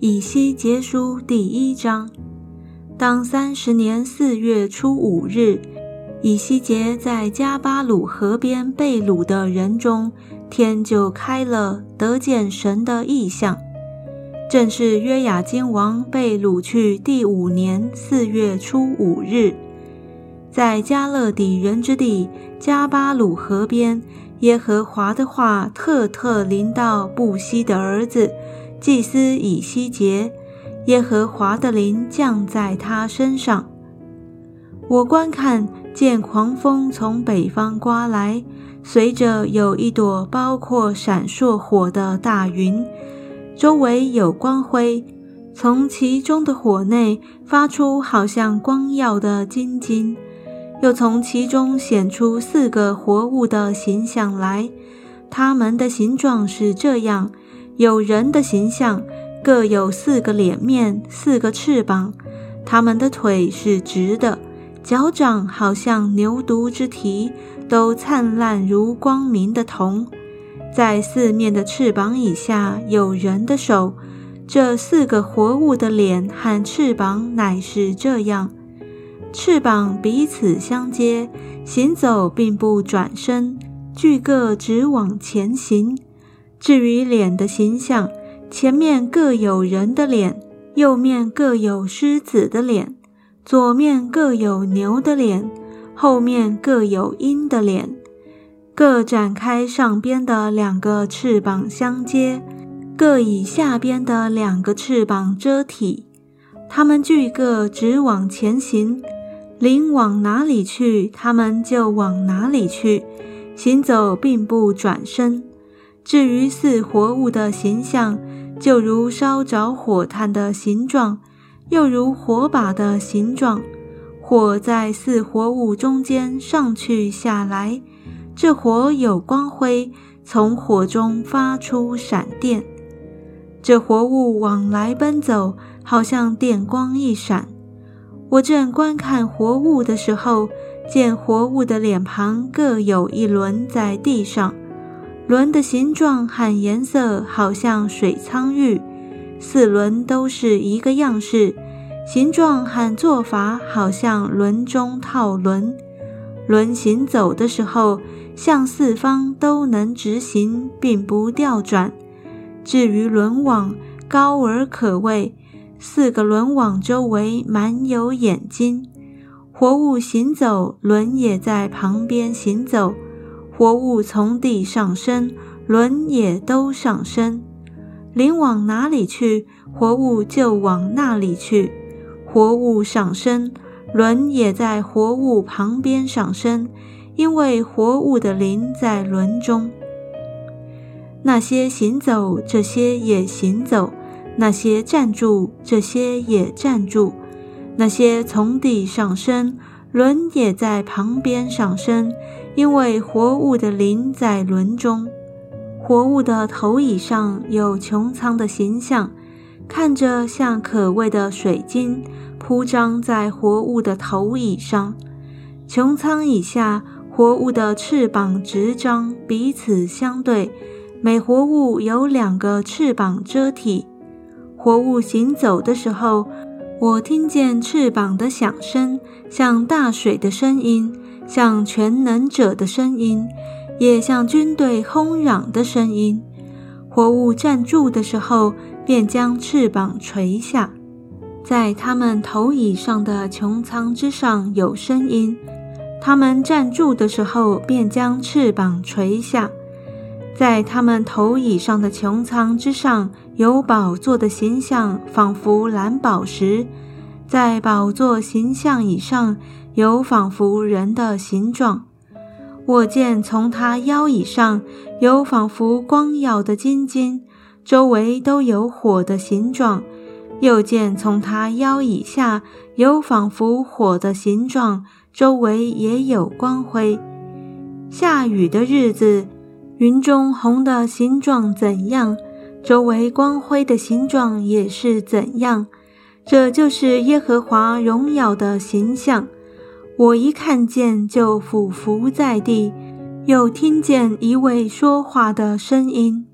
以西结书第一章。当三十年四月初五日，以西结在加巴鲁河边被掳的人中，天就开了，得见神的异象。正是约雅金王被掳去第五年四月初五日，在加勒底人之地加巴鲁河边，耶和华的话特特临到布西的儿子。祭司以西结，耶和华的灵降在他身上。我观看，见狂风从北方刮来，随着有一朵包括闪烁火的大云，周围有光辉，从其中的火内发出好像光耀的金金，又从其中显出四个活物的形象来，它们的形状是这样。有人的形象，各有四个脸面，四个翅膀。他们的腿是直的，脚掌好像牛犊之蹄，都灿烂如光明的铜。在四面的翅膀以下有人的手。这四个活物的脸和翅膀乃是这样：翅膀彼此相接，行走并不转身，俱各直往前行。至于脸的形象，前面各有人的脸，右面各有狮子的脸，左面各有牛的脸，后面各有鹰的脸，各展开上边的两个翅膀相接，各以下边的两个翅膀遮体。它们俱各直往前行，灵往哪里去，它们就往哪里去，行走并不转身。至于似活物的形象，就如烧着火炭的形状，又如火把的形状。火在似活物中间上去下来，这火有光辉，从火中发出闪电。这活物往来奔走，好像电光一闪。我正观看活物的时候，见活物的脸庞各有一轮在地上。轮的形状和颜色好像水苍玉，四轮都是一个样式，形状和做法好像轮中套轮。轮行走的时候，向四方都能直行，并不调转。至于轮网，高而可畏，四个轮网周围满有眼睛。活物行走，轮也在旁边行走。活物从地上升，轮也都上升。灵往哪里去，活物就往那里去。活物上升，轮也在活物旁边上升，因为活物的灵在轮中。那些行走，这些也行走；那些站住，这些也站住；那些从地上升，轮也在旁边上升。因为活物的灵在轮中，活物的头椅上有穹苍的形象，看着像可畏的水晶铺张在活物的头椅上。穹苍以下，活物的翅膀直张，彼此相对，每活物有两个翅膀遮体。活物行走的时候，我听见翅膀的响声，像大水的声音。像全能者的声音，也像军队轰嚷的声音。活物站住的时候，便将翅膀垂下，在他们头椅上的穹苍之上有声音。他们站住的时候，便将翅膀垂下，在他们头椅上的穹苍之上有宝座的形象，仿佛蓝宝石，在宝座形象以上。有仿佛人的形状，我见从他腰以上有仿佛光耀的金晶，周围都有火的形状；又见从他腰以下有仿佛火的形状，周围也有光辉。下雨的日子，云中红的形状怎样，周围光辉的形状也是怎样。这就是耶和华荣耀的形象。我一看见就俯伏在地，又听见一位说话的声音。